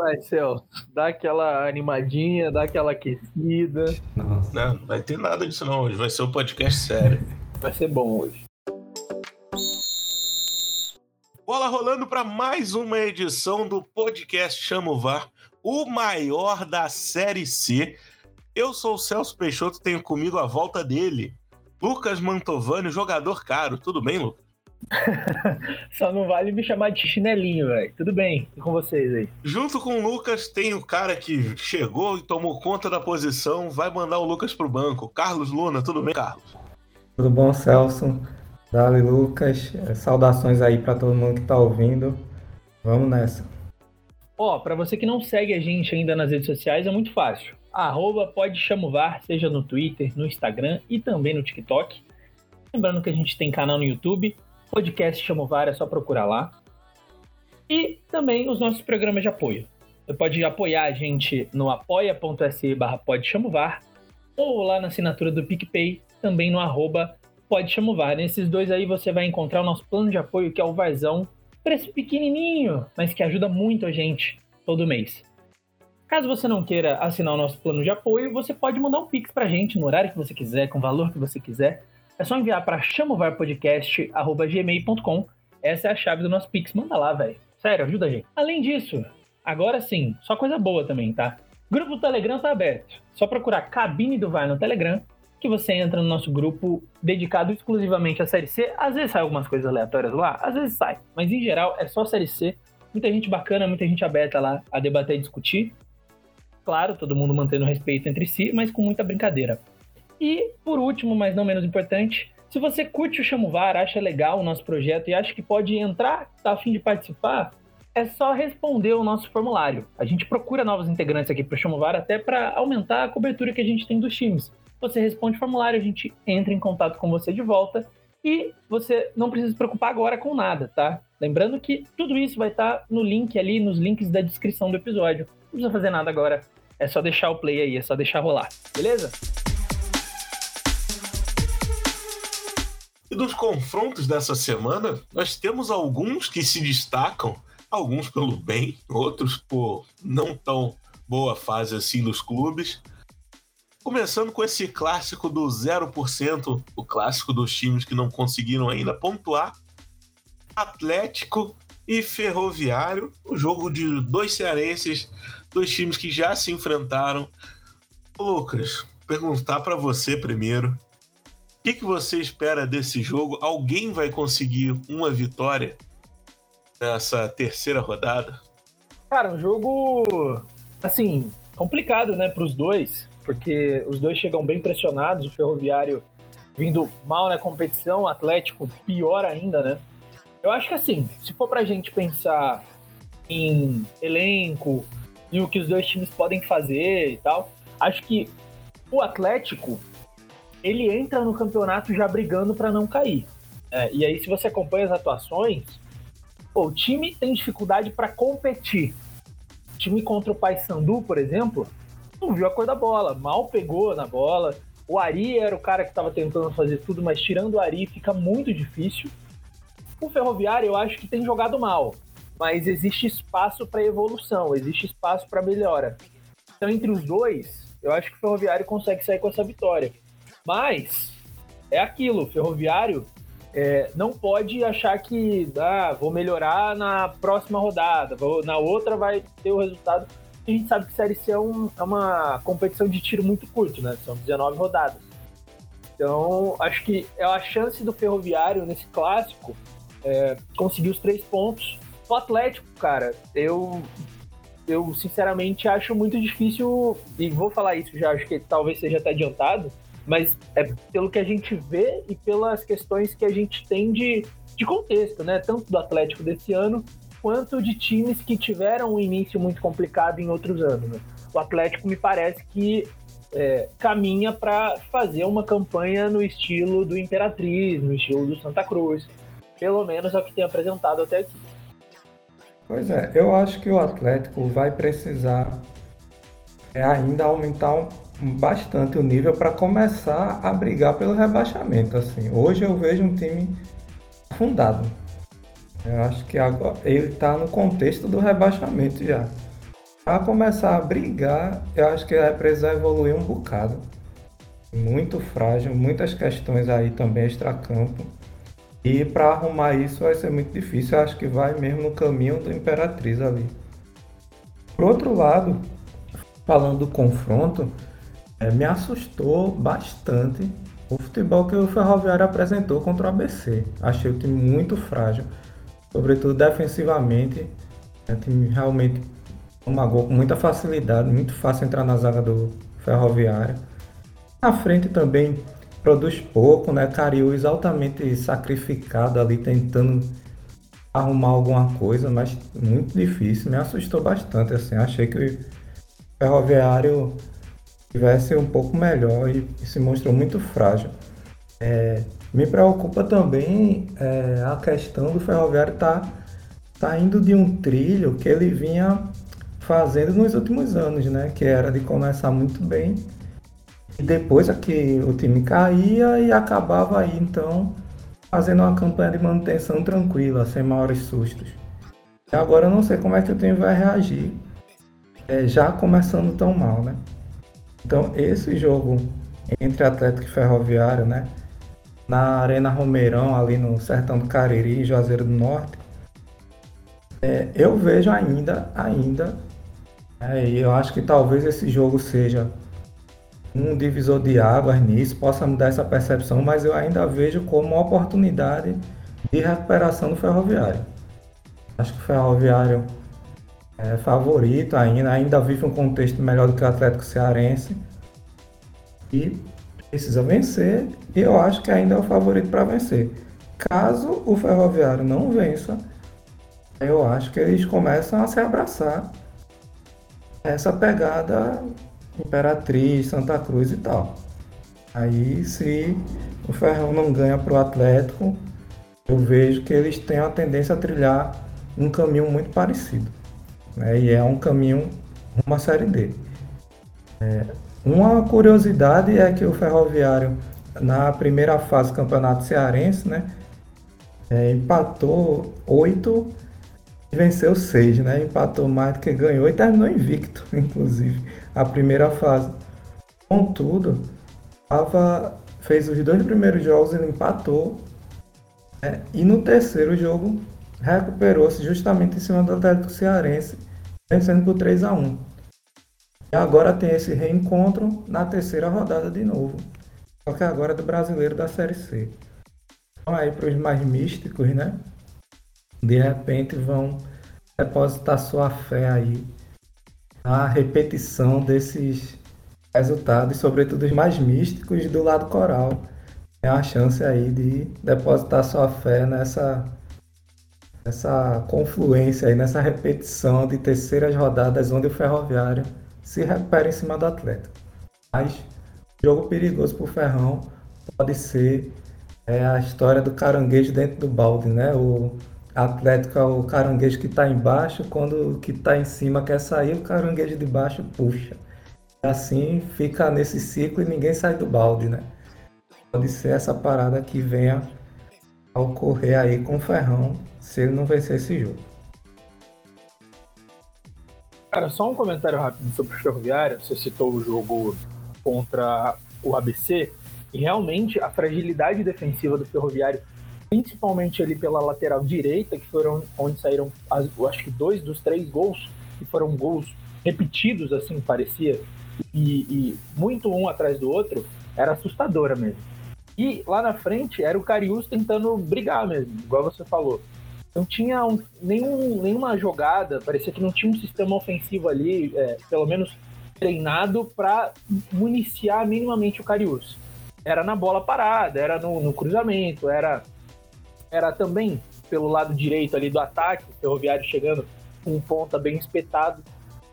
Vai, Celso, dá aquela animadinha, dá aquela aquecida. Não, não vai ter nada disso não hoje. Vai ser um podcast sério. Vai ser bom hoje. Bola rolando para mais uma edição do podcast Chamo VAR, o maior da Série C. Eu sou o Celso Peixoto, tenho comigo a volta dele, Lucas Mantovani, jogador caro. Tudo bem, Lucas? Só não vale me chamar de chinelinho, velho. Tudo bem, e com vocês aí. Junto com o Lucas tem o cara que chegou e tomou conta da posição, vai mandar o Lucas pro banco. Carlos Luna, tudo bem, Carlos? Tudo bom, Celso? Dali, Lucas. É, saudações aí para todo mundo que tá ouvindo. Vamos nessa. Ó, oh, para você que não segue a gente ainda nas redes sociais, é muito fácil. Arroba pode chamovar, seja no Twitter, no Instagram e também no TikTok. Lembrando que a gente tem canal no YouTube, podcast Chamovar, é só procurar lá. E também os nossos programas de apoio. Você pode apoiar a gente no apoia.se barra ou lá na assinatura do PicPay, também no arroba podchamovar. Nesses dois aí você vai encontrar o nosso plano de apoio, que é o Varzão. Preço pequenininho, mas que ajuda muito a gente todo mês. Caso você não queira assinar o nosso plano de apoio, você pode mandar um pix pra gente no horário que você quiser, com o valor que você quiser. É só enviar para chamovarpodcast.gmail.com. Essa é a chave do nosso Pix. Manda lá, velho. Sério, ajuda a gente. Além disso, agora sim, só coisa boa também, tá? Grupo do Telegram tá aberto. Só procurar Cabine do VAR no Telegram, que você entra no nosso grupo dedicado exclusivamente à Série C. Às vezes sai algumas coisas aleatórias lá, às vezes sai. Mas em geral é só Série C. Muita gente bacana, muita gente aberta lá a debater e discutir. Claro, todo mundo mantendo respeito entre si, mas com muita brincadeira. E, por último, mas não menos importante, se você curte o Chamovar, acha legal o nosso projeto e acha que pode entrar, tá a fim de participar, é só responder o nosso formulário. A gente procura novos integrantes aqui para o Chamovar até para aumentar a cobertura que a gente tem dos times. Você responde o formulário, a gente entra em contato com você de volta e você não precisa se preocupar agora com nada, tá? Lembrando que tudo isso vai estar tá no link ali, nos links da descrição do episódio. Não precisa fazer nada agora, é só deixar o play aí, é só deixar rolar, beleza? E dos confrontos dessa semana, nós temos alguns que se destacam, alguns pelo bem, outros por não tão boa fase assim dos clubes. Começando com esse clássico do 0%, o clássico dos times que não conseguiram ainda pontuar. Atlético e Ferroviário, o jogo de dois cearenses, dois times que já se enfrentaram. Lucas, perguntar para você primeiro, o que, que você espera desse jogo? Alguém vai conseguir uma vitória nessa terceira rodada? Cara, um jogo assim complicado, né, para os dois, porque os dois chegam bem pressionados. O Ferroviário vindo mal na competição, o Atlético pior ainda, né? Eu acho que assim, se for para a gente pensar em elenco e o que os dois times podem fazer e tal, acho que o Atlético ele entra no campeonato já brigando para não cair. É, e aí, se você acompanha as atuações, pô, o time tem dificuldade para competir. O time contra o Paysandu, por exemplo, não viu a cor da bola, mal pegou na bola. O Ari era o cara que estava tentando fazer tudo, mas tirando o Ari fica muito difícil. O Ferroviário eu acho que tem jogado mal, mas existe espaço para evolução, existe espaço para melhora. Então, entre os dois, eu acho que o Ferroviário consegue sair com essa vitória. Mas é aquilo, ferroviário é, não pode achar que ah, vou melhorar na próxima rodada, vou, na outra vai ter o resultado. A gente sabe que Série C é, um, é uma competição de tiro muito curto, né? São 19 rodadas. Então, acho que é a chance do Ferroviário nesse clássico é, conseguir os três pontos. O Atlético, cara, eu, eu sinceramente acho muito difícil, e vou falar isso já, acho que talvez seja até adiantado, mas é pelo que a gente vê e pelas questões que a gente tem de, de contexto, né? Tanto do Atlético desse ano, quanto de times que tiveram um início muito complicado em outros anos. Né? O Atlético me parece que é, caminha para fazer uma campanha no estilo do Imperatriz, no estilo do Santa Cruz. Pelo menos é o que tem apresentado até aqui. Pois é, eu acho que o Atlético vai precisar é, ainda aumentar um bastante o nível para começar a brigar pelo rebaixamento. Assim, hoje eu vejo um time fundado. Eu acho que agora ele está no contexto do rebaixamento já. para começar a brigar, eu acho que vai precisar evoluir um bocado. Muito frágil, muitas questões aí também extra-campo. E para arrumar isso vai ser muito difícil. Eu acho que vai mesmo no caminho do Imperatriz ali. Por outro lado, falando do confronto, é, me assustou bastante o futebol que o Ferroviário apresentou contra o ABC. Achei o time muito frágil, sobretudo defensivamente. É um time realmente toma gol com muita facilidade, muito fácil entrar na zaga do Ferroviário. Na frente também produz pouco, né? Cariús altamente sacrificado ali, tentando arrumar alguma coisa, mas muito difícil. Me assustou bastante, assim. Achei que o Ferroviário tivesse um pouco melhor e, e se mostrou muito frágil. É, me preocupa também é, a questão do Ferroviário estar tá, tá indo de um trilho que ele vinha fazendo nos últimos anos, né? Que era de começar muito bem e depois aqui o time caía e acabava aí então fazendo uma campanha de manutenção tranquila, sem maiores sustos. E agora eu não sei como é que o time vai reagir, é, já começando tão mal, né? Então esse jogo entre Atlético e Ferroviário, né? Na Arena Romeirão, ali no Sertão do Cariri, Juazeiro do Norte, é, eu vejo ainda, ainda, é, e eu acho que talvez esse jogo seja um divisor de águas nisso, possa mudar essa percepção, mas eu ainda vejo como uma oportunidade de recuperação do ferroviário. Acho que o ferroviário é favorito ainda, ainda vive um contexto melhor do que o Atlético Cearense e precisa vencer e eu acho que ainda é o favorito para vencer. Caso o ferroviário não vença, eu acho que eles começam a se abraçar essa pegada Imperatriz, Santa Cruz e tal. Aí se o Ferrão não ganha para o Atlético, eu vejo que eles têm a tendência a trilhar um caminho muito parecido. Né? E é um caminho uma Série D. É, uma curiosidade é que o Ferroviário, na primeira fase do Campeonato Cearense, né, é, empatou oito e venceu seis, né? Empatou mais do que ganhou e terminou invicto, inclusive a primeira fase. Contudo, Ava fez os dois primeiros jogos, ele empatou. Né? E no terceiro jogo, recuperou-se justamente em cima do Atlético Cearense, vencendo por 3 a 1 E agora tem esse reencontro na terceira rodada de novo. Só que agora é do brasileiro da Série C. Então aí para os mais místicos, né? De repente vão depositar sua fé aí a repetição desses resultados, sobretudo os mais místicos do lado coral. Tem a chance aí de depositar sua fé nessa, nessa confluência aí, nessa repetição de terceiras rodadas onde o Ferroviário se recupera em cima do atleta. Mas jogo perigoso para o Ferrão pode ser é, a história do caranguejo dentro do balde, né? O, Atlético é o caranguejo que está embaixo, quando o que está em cima quer sair, o caranguejo de baixo puxa. Assim fica nesse ciclo e ninguém sai do balde, né? Pode ser essa parada que venha a ocorrer aí com o Ferrão, se ele não vencer esse jogo. Cara, só um comentário rápido sobre o Ferroviário. Você citou o jogo contra o ABC, e realmente a fragilidade defensiva do Ferroviário principalmente ali pela lateral direita, que foram onde saíram, acho que dois dos três gols, que foram gols repetidos, assim, parecia, e, e, muito um atrás do outro, era assustadora mesmo. E lá na frente era o Carius tentando brigar mesmo, igual você falou. Não tinha um, nenhum, nenhuma jogada, parecia que não tinha um sistema ofensivo ali, é, pelo menos treinado para municiar minimamente o Carius. Era na bola parada, era no, no cruzamento, era era também pelo lado direito ali do ataque, o Ferroviário chegando com um ponta bem espetado,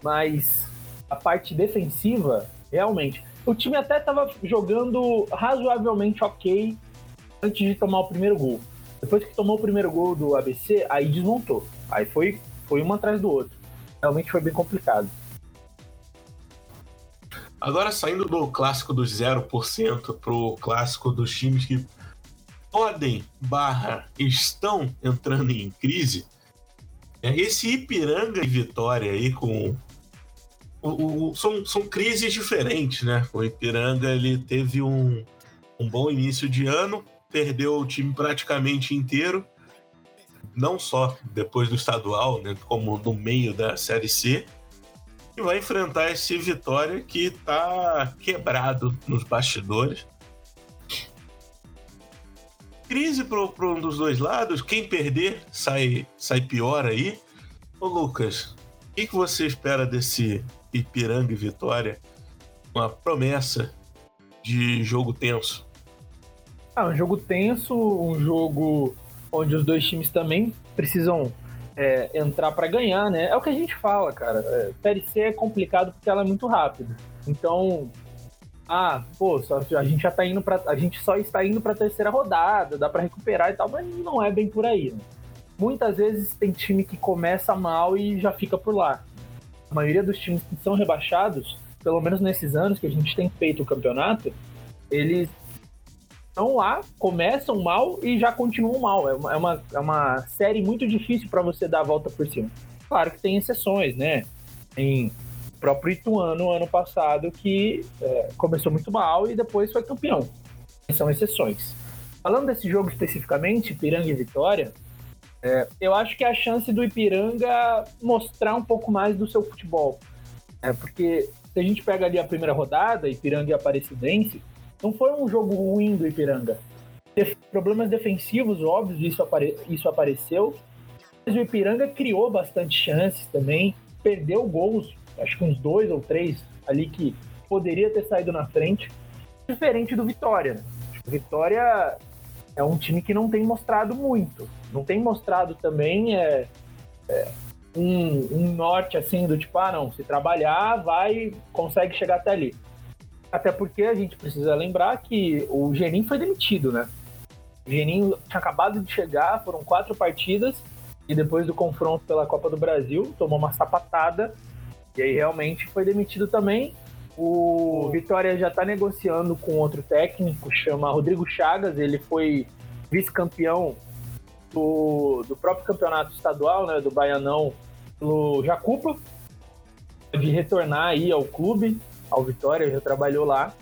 mas a parte defensiva, realmente, o time até estava jogando razoavelmente ok antes de tomar o primeiro gol. Depois que tomou o primeiro gol do ABC, aí desmontou. Aí foi, foi um atrás do outro. Realmente foi bem complicado. Agora, saindo do clássico dos 0% pro clássico dos times que podem barra estão entrando em crise, é esse Ipiranga e Vitória aí com o, o, são, são crises diferentes, né? O Ipiranga ele teve um, um bom início de ano, perdeu o time praticamente inteiro, não só depois do estadual, né, como no meio da Série C, e vai enfrentar esse Vitória que está quebrado nos bastidores. Crise para um dos dois lados, quem perder sai, sai pior aí. Ô Lucas, o que, que você espera desse Ipiranga e Vitória? Uma promessa de jogo tenso. Ah, um jogo tenso, um jogo onde os dois times também precisam é, entrar para ganhar, né? É o que a gente fala, cara. É, Série C é complicado porque ela é muito rápida. Então, ah, pô, só, a gente já tá indo para a gente só está indo para terceira rodada, dá para recuperar e tal, mas não é bem por aí. Né? Muitas vezes tem time que começa mal e já fica por lá. A maioria dos times que são rebaixados, pelo menos nesses anos que a gente tem feito o campeonato, eles estão lá, começam mal e já continuam mal. É uma, é uma, é uma série muito difícil para você dar a volta por cima. Claro que tem exceções, né? Em próprio Ituano, ano passado, que é, começou muito mal e depois foi campeão. São exceções. Falando desse jogo especificamente, Ipiranga e Vitória, é, eu acho que é a chance do Ipiranga mostrar um pouco mais do seu futebol. É, porque se a gente pega ali a primeira rodada, Ipiranga e Aparecidense, não foi um jogo ruim do Ipiranga. Teve problemas defensivos, óbvios, isso, apare isso apareceu. Mas o Ipiranga criou bastante chances também, perdeu gols, acho que uns dois ou três ali que poderia ter saído na frente, diferente do Vitória. O Vitória é um time que não tem mostrado muito, não tem mostrado também é, é um, um norte assim do tipo, ah não, se trabalhar, vai, consegue chegar até ali. Até porque a gente precisa lembrar que o Genin foi demitido, né? O Genin tinha acabado de chegar, foram quatro partidas, e depois do confronto pela Copa do Brasil, tomou uma sapatada, e aí realmente foi demitido também. O Vitória já está negociando com outro técnico, chama Rodrigo Chagas, ele foi vice-campeão do, do próprio campeonato estadual, né, do Baianão, pelo Jacupa, de retornar aí ao clube ao Vitória, já trabalhou lá.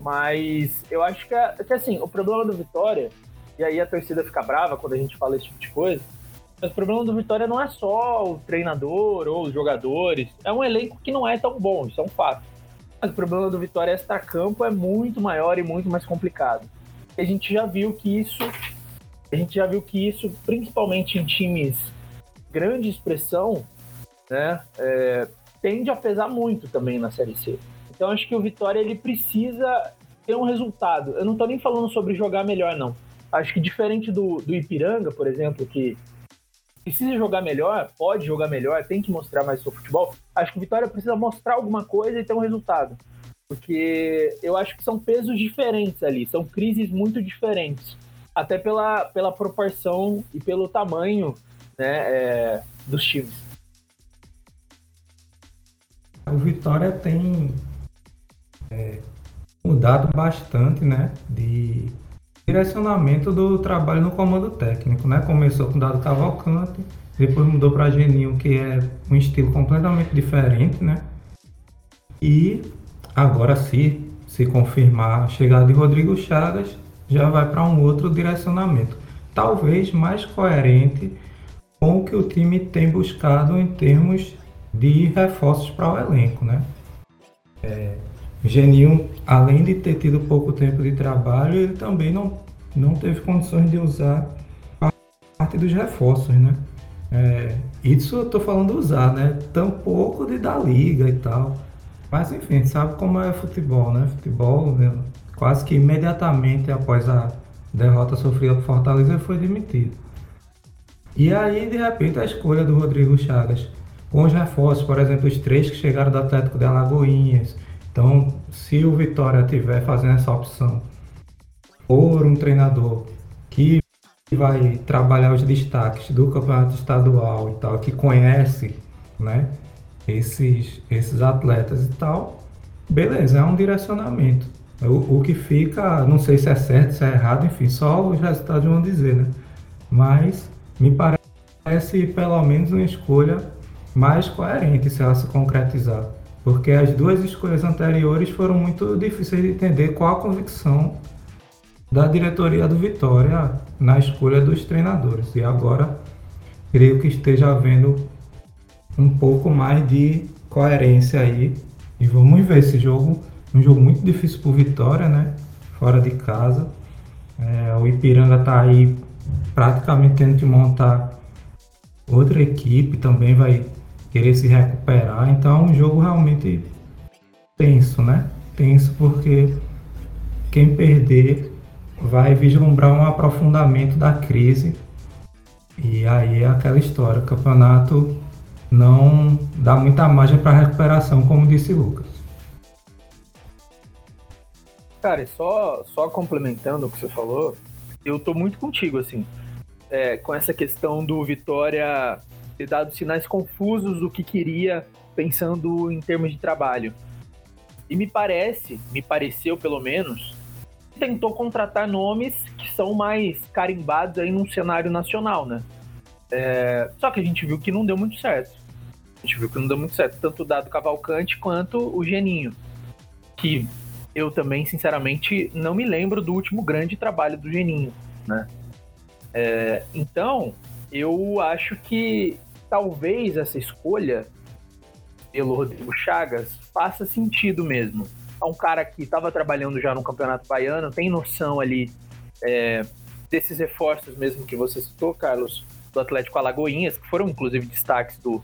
Mas eu acho que, é, que assim, o problema do Vitória, e aí a torcida fica brava quando a gente fala esse tipo de coisa, mas o problema do Vitória não é só o treinador ou os jogadores, é um elenco que não é tão bom, isso é um fato. Mas o problema do Vitória extra-campo é muito maior e muito mais complicado. E a gente já viu que isso, a gente já viu que isso, principalmente em times grande expressão, né, é, tende a pesar muito também na Série C. Então acho que o Vitória ele precisa ter um resultado. Eu não estou nem falando sobre jogar melhor, não. Acho que diferente do, do Ipiranga, por exemplo, que precisa jogar melhor, pode jogar melhor, tem que mostrar mais seu futebol. Acho que o Vitória precisa mostrar alguma coisa e ter um resultado. Porque eu acho que são pesos diferentes ali, são crises muito diferentes. Até pela, pela proporção e pelo tamanho né, é, dos times. O Vitória tem é, mudado bastante, né, de direcionamento do trabalho no comando técnico, né? Começou com Dado Cavalcante, depois mudou para Geninho, que é um estilo completamente diferente, né? E agora se se confirmar a chegada de Rodrigo Chagas, já vai para um outro direcionamento, talvez mais coerente com o que o time tem buscado em termos de reforços para o elenco, né? É, Geninho, além de ter tido pouco tempo de trabalho, ele também não, não teve condições de usar parte dos reforços, né? É, isso eu tô falando usar, né? Tampouco de dar liga e tal. Mas enfim, sabe como é futebol, né? Futebol, né? quase que imediatamente após a derrota sofrida por Fortaleza, ele foi demitido. E aí, de repente, a escolha do Rodrigo Chagas, com os reforços, por exemplo, os três que chegaram do Atlético de Alagoinhas, então, se o Vitória tiver fazendo essa opção por um treinador que vai trabalhar os destaques do campeonato estadual e tal, que conhece, né, esses, esses atletas e tal, beleza, é um direcionamento. O, o que fica, não sei se é certo, se é errado, enfim, só os resultados vão dizer, né? Mas me parece pelo menos uma escolha mais coerente se ela se concretizar. Porque as duas escolhas anteriores foram muito difíceis de entender qual a convicção da diretoria do Vitória na escolha dos treinadores. E agora creio que esteja havendo um pouco mais de coerência aí. E vamos ver esse jogo, um jogo muito difícil o Vitória, né? Fora de casa. É, o Ipiranga está aí praticamente tendo que montar outra equipe, também vai querer se recuperar. Então um jogo realmente tenso, né? Tenso porque quem perder vai vislumbrar um aprofundamento da crise. E aí é aquela história, o campeonato não dá muita margem para recuperação, como disse Lucas. Cara, só, só complementando o que você falou, eu tô muito contigo, assim, é, com essa questão do Vitória ter dado sinais confusos do que queria, pensando em termos de trabalho. E me parece, me pareceu pelo menos, tentou contratar nomes que são mais carimbados aí num cenário nacional, né? É, só que a gente viu que não deu muito certo. A gente viu que não deu muito certo, tanto o Dado Cavalcante quanto o Geninho. Que eu também, sinceramente, não me lembro do último grande trabalho do Geninho, né? É, então, eu acho que talvez essa escolha pelo Rodrigo Chagas faça sentido mesmo. É um cara que estava trabalhando já no Campeonato Baiano, tem noção ali é, desses reforços mesmo que você citou, Carlos, do Atlético Alagoinhas, que foram inclusive destaques do,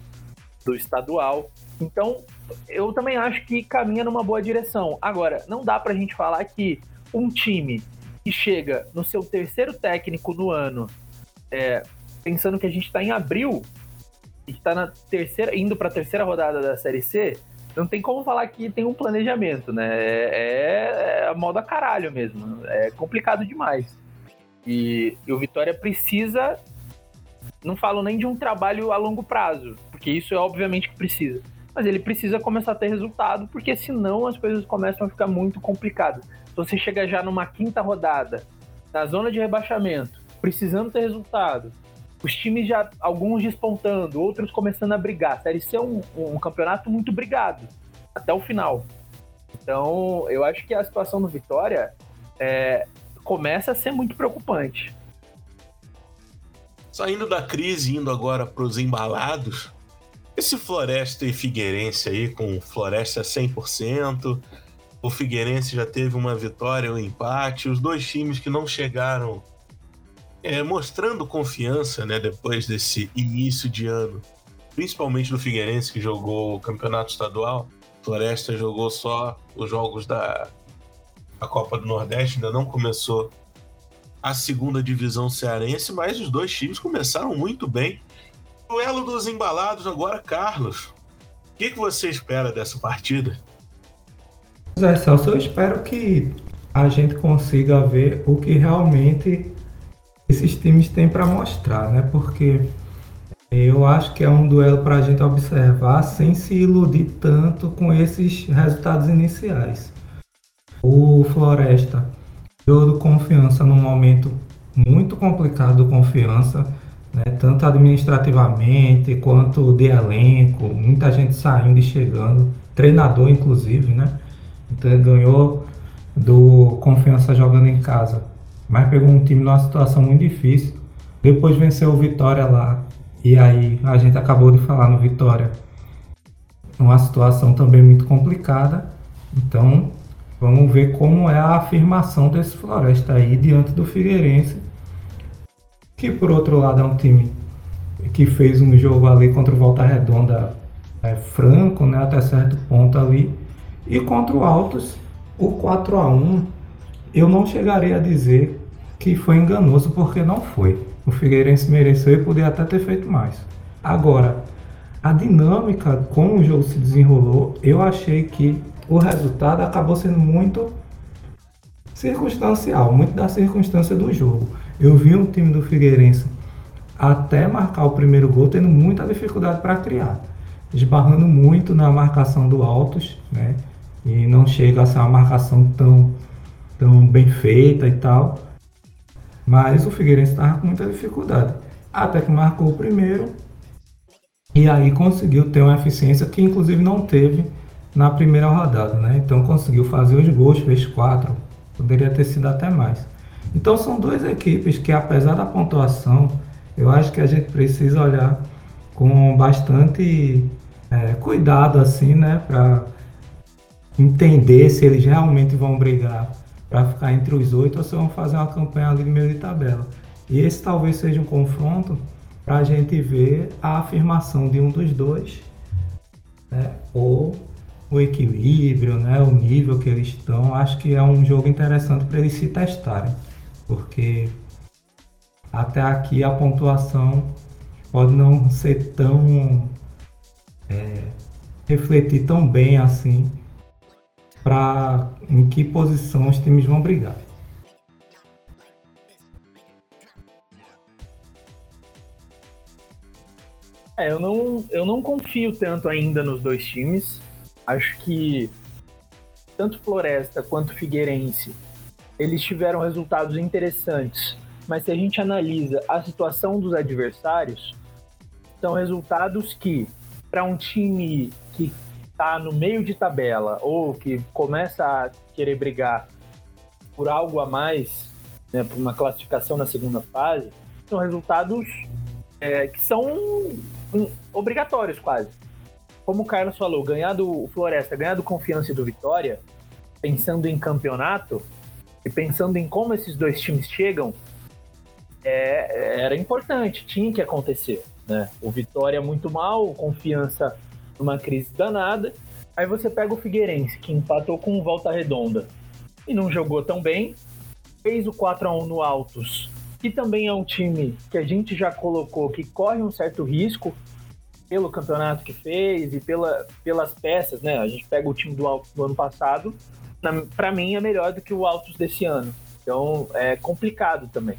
do estadual. Então, eu também acho que caminha numa boa direção. Agora, não dá para a gente falar que um time que chega no seu terceiro técnico no ano, é, pensando que a gente está em abril está na terceira, indo para a terceira rodada da Série C, não tem como falar que tem um planejamento, né? É, é a moda caralho mesmo. É complicado demais. E, e o Vitória precisa. Não falo nem de um trabalho a longo prazo, porque isso é obviamente que precisa. Mas ele precisa começar a ter resultado, porque senão as coisas começam a ficar muito complicadas. Se você chega já numa quinta rodada, na zona de rebaixamento, precisando ter resultado, os times já, alguns despontando, outros começando a brigar. A Série C é um, um campeonato muito brigado, até o final. Então, eu acho que a situação do Vitória é, começa a ser muito preocupante. Saindo da crise, indo agora para os embalados, esse Floresta e Figueirense aí, com Floresta 100%, o Figueirense já teve uma vitória, um empate, os dois times que não chegaram é, mostrando confiança, né, depois desse início de ano, principalmente do Figueirense que jogou o campeonato estadual. Floresta jogou só os jogos da a Copa do Nordeste, ainda não começou a segunda divisão cearense, mas os dois times começaram muito bem. Duelo dos embalados agora, Carlos. O que, que você espera dessa partida? Zé Celso, eu espero que a gente consiga ver o que realmente esses times têm para mostrar, né? Porque eu acho que é um duelo para a gente observar sem se iludir tanto com esses resultados iniciais. O Floresta deu confiança num momento muito complicado do confiança, né? tanto administrativamente quanto de elenco, muita gente saindo e chegando, treinador inclusive, né? Então ele ganhou do confiança jogando em casa mas pegou um time numa situação muito difícil. Depois venceu o Vitória lá. E aí a gente acabou de falar no Vitória. Uma situação também muito complicada. Então vamos ver como é a afirmação desse Floresta aí diante do Figueirense. Que por outro lado é um time que fez um jogo ali contra o Volta Redonda é, franco, né, até certo ponto ali. E contra o Altos, o 4 a 1 eu não chegaria a dizer que foi enganoso, porque não foi. O Figueirense mereceu e poderia até ter feito mais. Agora, a dinâmica, como o jogo se desenrolou, eu achei que o resultado acabou sendo muito circunstancial, muito da circunstância do jogo. Eu vi um time do Figueirense até marcar o primeiro gol tendo muita dificuldade para criar, esbarrando muito na marcação do Altos, né? E não chega a ser uma marcação tão tão bem feita e tal. Mas o Figueirense estava com muita dificuldade. Até que marcou o primeiro e aí conseguiu ter uma eficiência que inclusive não teve na primeira rodada, né? Então conseguiu fazer os gols, fez quatro, poderia ter sido até mais. Então são duas equipes que, apesar da pontuação, eu acho que a gente precisa olhar com bastante é, cuidado, assim, né, para entender se eles realmente vão brigar para ficar entre os oito ou se vão fazer uma campanha ali de meio de tabela. E esse talvez seja um confronto para a gente ver a afirmação de um dos dois, né, ou o equilíbrio, né, o nível que eles estão. Acho que é um jogo interessante para eles se testarem, porque até aqui a pontuação pode não ser tão é, refletir tão bem assim para em que posição os times vão brigar. É, eu não, eu não confio tanto ainda nos dois times. Acho que tanto Floresta quanto Figueirense eles tiveram resultados interessantes, mas se a gente analisa a situação dos adversários, são resultados que para um time que está no meio de tabela ou que começa a querer brigar por algo a mais, né, por uma classificação na segunda fase, são resultados é, que são obrigatórios quase. Como o Carlos falou, ganhar do Floresta, ganhar do Confiança e do Vitória, pensando em campeonato e pensando em como esses dois times chegam, é, era importante, tinha que acontecer. Né? O Vitória muito mal, o Confiança numa crise danada. Aí você pega o Figueirense, que empatou com Volta Redonda e não jogou tão bem. Fez o 4 a 1 no Altos, que também é um time que a gente já colocou que corre um certo risco pelo campeonato que fez e pela, pelas peças, né? A gente pega o time do Altos do ano passado, para mim é melhor do que o Altos desse ano. Então é complicado também.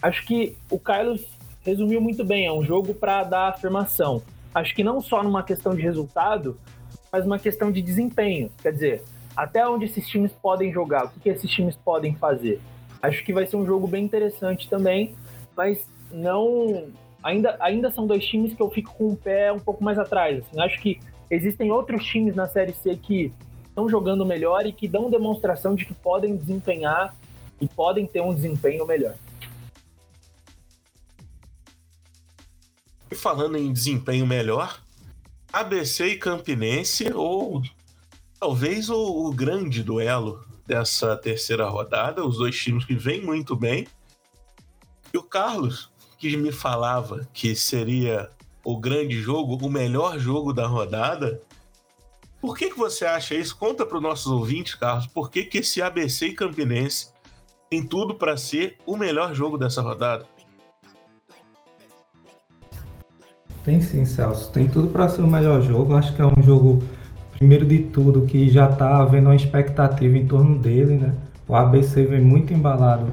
Acho que o Carlos resumiu muito bem, é um jogo para dar afirmação. Acho que não só numa questão de resultado, mas uma questão de desempenho. Quer dizer, até onde esses times podem jogar, o que, que esses times podem fazer. Acho que vai ser um jogo bem interessante também, mas não. Ainda, ainda são dois times que eu fico com o pé um pouco mais atrás. Assim. Acho que existem outros times na Série C que estão jogando melhor e que dão demonstração de que podem desempenhar e podem ter um desempenho melhor. E falando em desempenho melhor, ABC e Campinense, ou talvez o, o, grande duelo dessa terceira rodada, os dois times que vêm muito bem. E o Carlos, que me falava que seria o grande jogo, o melhor jogo da rodada. Por que, que você acha isso? Conta para os nossos ouvintes, Carlos, por que, que esse ABC e Campinense tem tudo para ser o melhor jogo dessa rodada? Tem sim, Celso. Tem tudo para ser o melhor jogo. Acho que é um jogo, primeiro de tudo, que já está havendo uma expectativa em torno dele, né? O ABC vem muito embalado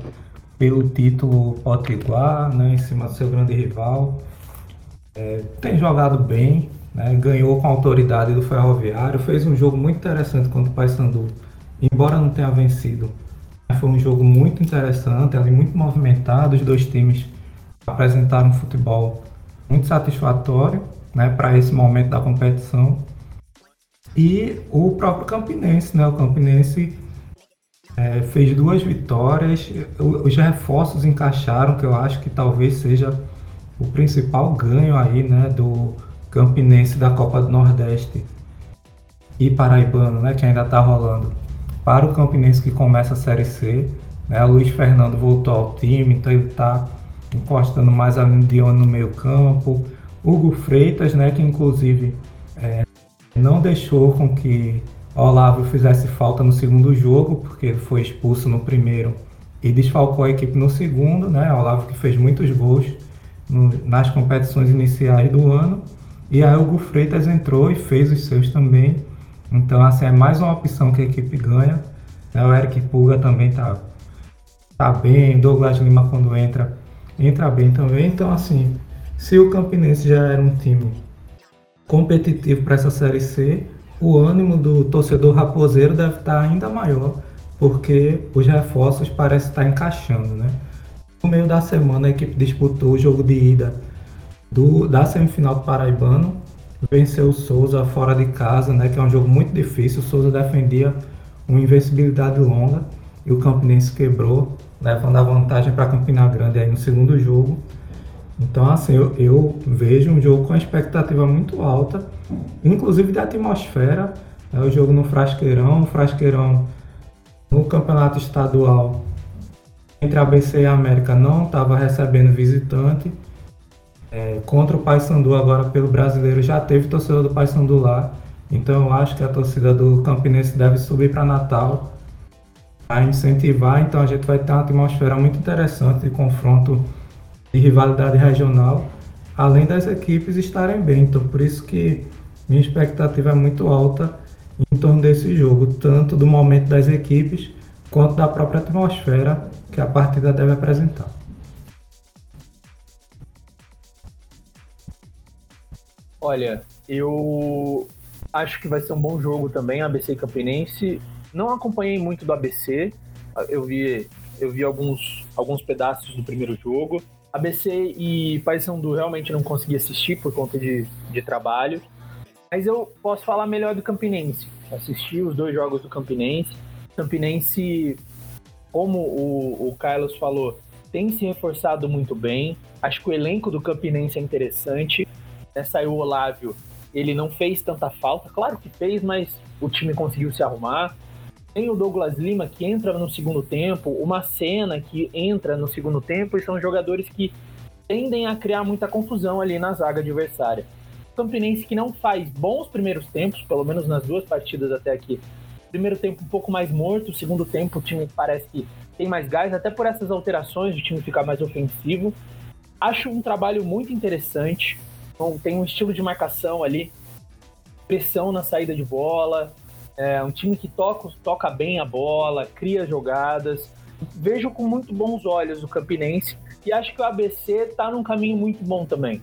pelo título potiguar, né? Em cima do seu grande rival. É, tem jogado bem, né? ganhou com a autoridade do Ferroviário. Fez um jogo muito interessante contra o Paysandu. Embora não tenha vencido, foi um jogo muito interessante, ali muito movimentado. Os dois times apresentaram um futebol muito satisfatório né, para esse momento da competição. E o próprio Campinense, né? O Campinense é, fez duas vitórias, os reforços encaixaram, que eu acho que talvez seja o principal ganho aí, né, do Campinense da Copa do Nordeste e Paraibano, né, que ainda está rolando. Para o Campinense que começa a Série C, né, o Luiz Fernando voltou ao time, então ele está encostando mais a Dion no meio campo. Hugo Freitas, né, que inclusive é, não deixou com que Olavo fizesse falta no segundo jogo, porque ele foi expulso no primeiro e desfalcou a equipe no segundo, né? Olavo que fez muitos gols no, nas competições iniciais do ano. E aí Hugo Freitas entrou e fez os seus também. Então, assim, é mais uma opção que a equipe ganha. É, o Eric Puga também tá, tá bem. Douglas Lima, quando entra, entra bem também. Então, assim, se o Campinense já era um time competitivo para essa Série C, o ânimo do torcedor raposeiro deve estar ainda maior, porque os reforços parecem estar encaixando, né? No meio da semana, a equipe disputou o jogo de ida do, da semifinal do Paraibano venceu o Souza fora de casa, né, que é um jogo muito difícil. O Souza defendia uma invencibilidade longa e o Campinense quebrou, levando a vantagem para Campina Grande aí no segundo jogo. Então, assim, eu, eu, vejo um jogo com expectativa muito alta, inclusive da atmosfera. É o jogo no Frasqueirão, o Frasqueirão no campeonato estadual entre a ABC e a América não estava recebendo visitante. É, contra o Paysandu agora pelo brasileiro já teve torcedor do Paysandu lá. Então eu acho que a torcida do Campinense deve subir para Natal para incentivar. Então a gente vai ter uma atmosfera muito interessante de confronto de rivalidade regional, além das equipes estarem bem. Então por isso que minha expectativa é muito alta em torno desse jogo, tanto do momento das equipes quanto da própria atmosfera que a partida deve apresentar. Olha, eu acho que vai ser um bom jogo também, ABC Campinense. Não acompanhei muito do ABC, eu vi, eu vi alguns, alguns pedaços do primeiro jogo. ABC e Paysandu realmente não consegui assistir por conta de, de trabalho, mas eu posso falar melhor do Campinense. Assisti os dois jogos do Campinense. Campinense, como o, o Carlos falou, tem se reforçado muito bem. Acho que o elenco do Campinense é interessante. É, saiu o Olávio, ele não fez tanta falta, claro que fez, mas o time conseguiu se arrumar. Tem o Douglas Lima que entra no segundo tempo, uma cena que entra no segundo tempo e são jogadores que tendem a criar muita confusão ali na zaga adversária. O Campinense que não faz bons primeiros tempos, pelo menos nas duas partidas até aqui. Primeiro tempo um pouco mais morto, segundo tempo o time parece que tem mais gás, até por essas alterações de time ficar mais ofensivo. Acho um trabalho muito interessante. Então, tem um estilo de marcação ali, pressão na saída de bola, é um time que toca, toca bem a bola, cria jogadas. Vejo com muito bons olhos o Campinense e acho que o ABC está num caminho muito bom também.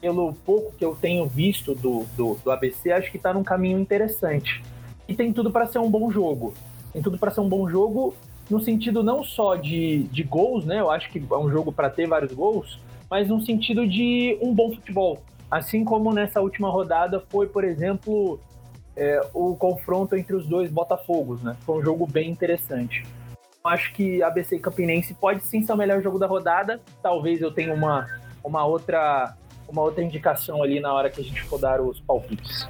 Pelo pouco que eu tenho visto do, do, do ABC, acho que está num caminho interessante. E tem tudo para ser um bom jogo. Tem tudo para ser um bom jogo no sentido não só de, de gols, né? Eu acho que é um jogo para ter vários gols, mas no sentido de um bom futebol. Assim como nessa última rodada foi, por exemplo, é, o confronto entre os dois Botafogos, né? Foi um jogo bem interessante. Acho que ABC Campinense pode sim ser o melhor jogo da rodada. Talvez eu tenha uma, uma, outra, uma outra indicação ali na hora que a gente for dar os palpites.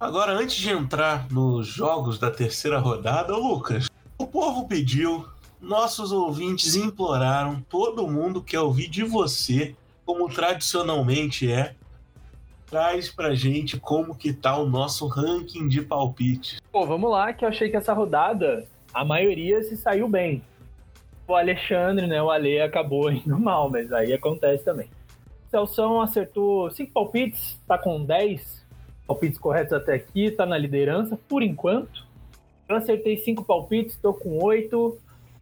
Agora, antes de entrar nos jogos da terceira rodada, Lucas, o povo pediu nossos ouvintes imploraram, todo mundo quer ouvir de você, como tradicionalmente é. Traz pra gente como que tá o nosso ranking de palpites. Pô, vamos lá, que eu achei que essa rodada a maioria se saiu bem. O Alexandre, né? O Ale acabou indo mal, mas aí acontece também. Celção acertou 5 palpites, tá com 10 palpites corretos até aqui, tá na liderança por enquanto. Eu acertei 5 palpites, tô com 8.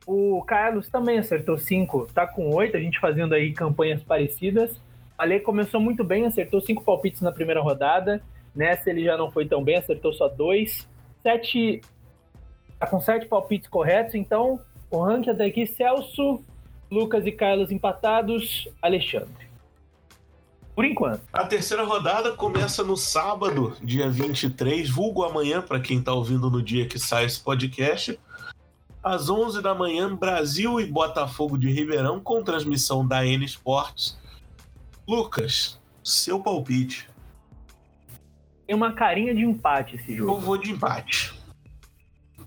O Carlos também acertou 5, tá com 8, a gente fazendo aí campanhas parecidas. A Lê começou muito bem, acertou 5 palpites na primeira rodada. Nessa ele já não foi tão bem, acertou só 2. 7. Tá com 7 palpites corretos, então o ranking até aqui: Celso, Lucas e Carlos empatados, Alexandre. Por enquanto. A terceira rodada começa no sábado, dia 23, vulgo amanhã, para quem está ouvindo no dia que sai esse podcast às 11 da manhã, Brasil e Botafogo de Ribeirão, com transmissão da N Sports. Lucas, seu palpite. Tem uma carinha de empate esse jogo. Eu vou de empate.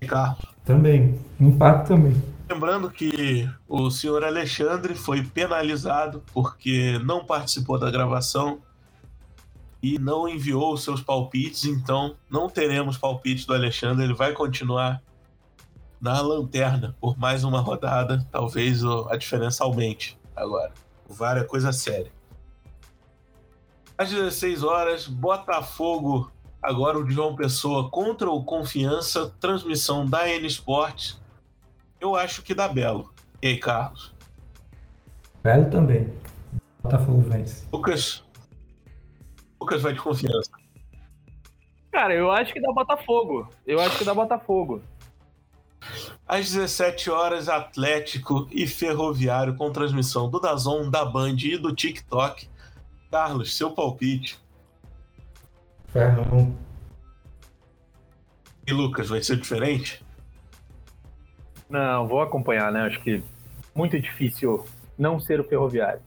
Carlos. Também. Empate também. Lembrando que o senhor Alexandre foi penalizado porque não participou da gravação e não enviou os seus palpites, então não teremos palpite do Alexandre, ele vai continuar na lanterna por mais uma rodada. Talvez a diferença aumente agora. O VAR é coisa séria. Às 16 horas, Botafogo, agora o de João Pessoa contra o Confiança, transmissão da N Sports. Eu acho que dá Belo. E aí, Carlos? Belo também. Botafogo vence. Lucas. Lucas vai de confiança. Cara, eu acho que dá Botafogo. Eu acho que dá Botafogo. Às 17 horas, Atlético e Ferroviário com transmissão do Dazon, da Band e do TikTok. Carlos, seu palpite. Ferrão. E Lucas, vai ser diferente? Não, vou acompanhar, né? Acho que muito difícil não ser o Ferroviário.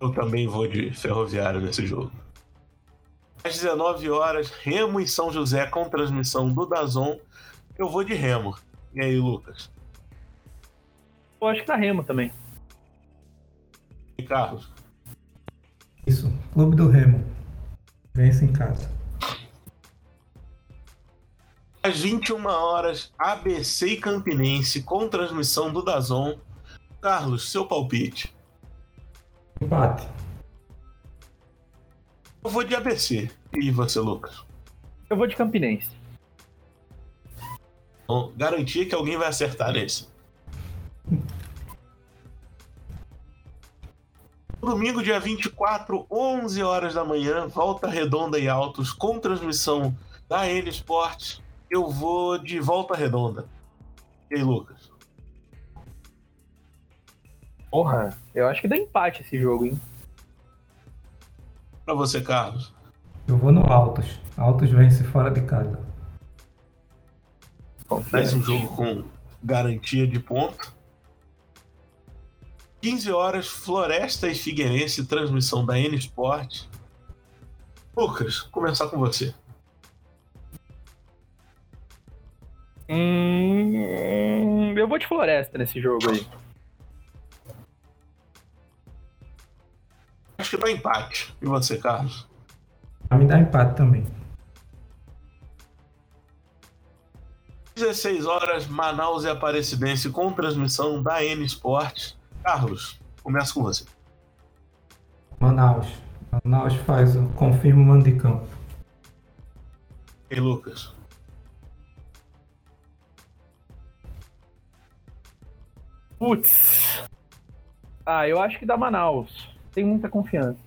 Eu também vou de Ferroviário nesse jogo. Às 19 horas, Remo e São José com transmissão do Dazon. Eu vou de Remo. E aí, Lucas? Eu acho que tá Remo também. E Carlos? Isso, Clube do Remo. Vence em casa. Às 21 horas, ABC e Campinense com transmissão do Dazon. Carlos, seu palpite. Empate. Eu vou de ABC. E você, Lucas? Eu vou de Campinense. Então, garantia que alguém vai acertar nesse. Domingo, dia 24, 11 horas da manhã, Volta Redonda e Altos, com transmissão da N Sports. Eu vou de Volta Redonda. E aí, Lucas? Porra, eu acho que dá empate esse jogo, hein? Pra você, Carlos. Eu vou no Altos. Altos vence fora de casa. Mais um jogo com garantia de ponto. 15 horas, Floresta e Figueirense, transmissão da N Sport. Lucas, começar com você. Hum, eu vou de Floresta nesse jogo aí. Acho que dá empate. E você, Carlos? Pra me dar empate também. 16 horas, Manaus e Aparecidense com transmissão da N Sport. Carlos, começa com você. Manaus. Manaus faz o confirma o mando de campo. E Lucas? Putz. Ah, eu acho que dá Manaus. Tem muita confiança.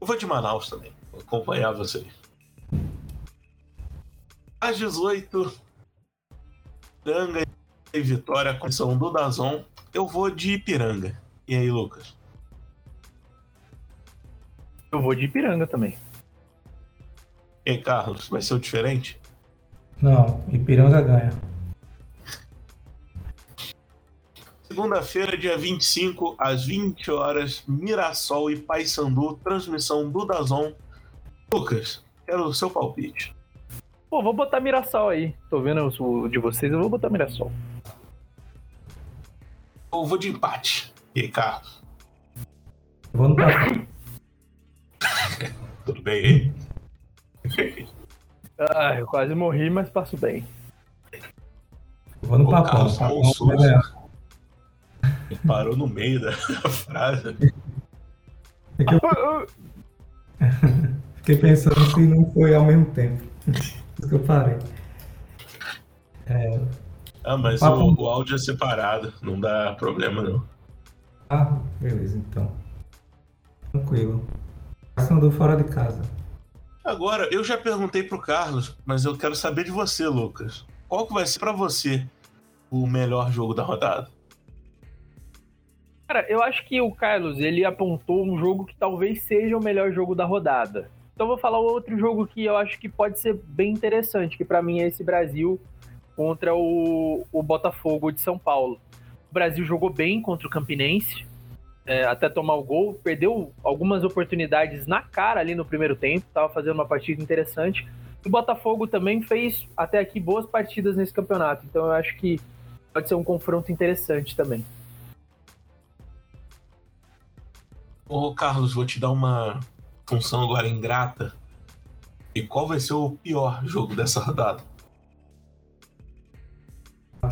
Eu vou de Manaus também. Vou acompanhar vocês. Às 18, Ipiranga e Vitória, condição do Dazon. Eu vou de Ipiranga. E aí, Lucas? Eu vou de Ipiranga também. E aí, Carlos? Vai ser o diferente? Não, Ipiranga ganha. Segunda-feira, dia 25, às 20 horas, Mirassol e Paysandu, transmissão do Dazon. Lucas, quero o seu palpite. Pô, vou botar Mirassol aí. Tô vendo o de vocês, eu vou botar Mirassol. Eu vou de empate. E aí, Carlos? Eu vou no Papão. Tudo bem aí? Ah, eu quase morri, mas passo bem. Eu vou no Papão. Ganhar. Parou no meio da frase. É que eu Ah, ah, fiquei pensando se não foi ao mesmo tempo. Por isso que eu parei. É, Ah, mas Papo- o, o áudio é separado. Não dá problema, não. ah, beleza, então. Tranquilo. Passando fora de casa. Agora, eu já perguntei pro Carlos, mas eu quero saber de você, Lucas. Qual que vai ser pra você o melhor jogo da rodada? Cara, eu acho que o Carlos, ele apontou um jogo que talvez seja o melhor jogo da rodada. Então eu vou falar outro jogo que eu acho que pode ser bem interessante, que pra mim é esse Brasil contra o, o Botafogo de São Paulo. O Brasil jogou bem contra o Campinense, é, até tomar o gol, perdeu algumas oportunidades na cara ali no primeiro tempo, tava fazendo uma partida interessante. O Botafogo também fez até aqui boas partidas nesse campeonato, então eu acho que pode ser um confronto interessante também. Ô, Carlos, vou te dar uma função agora ingrata. E qual vai ser o pior jogo dessa rodada?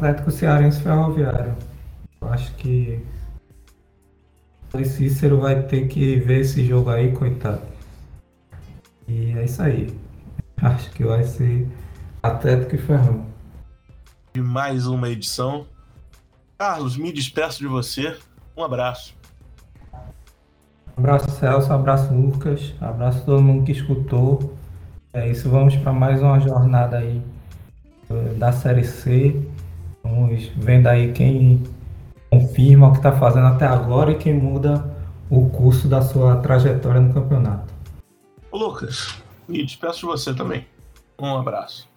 Atlético Cearense Ferroviário. Eu acho que o Cícero vai ter que ver esse jogo aí, coitado. E é isso aí. Acho que vai ser Atlético e Ferrão. De mais uma edição. Carlos, me despeço de você. Um abraço. Abraço Celso, abraço Lucas, abraço todo mundo que escutou. É isso, vamos para mais uma jornada aí da Série C. Vamos vendo aí quem confirma o que está fazendo até agora e quem muda o curso da sua trajetória no campeonato. Lucas, e despeço de você também. Um abraço.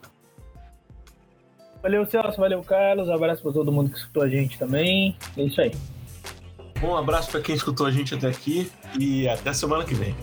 Valeu, Celso. Valeu, Carlos. Um abraço para todo mundo que escutou a gente também. É isso aí. Um abraço para quem escutou a gente até aqui e até semana que vem.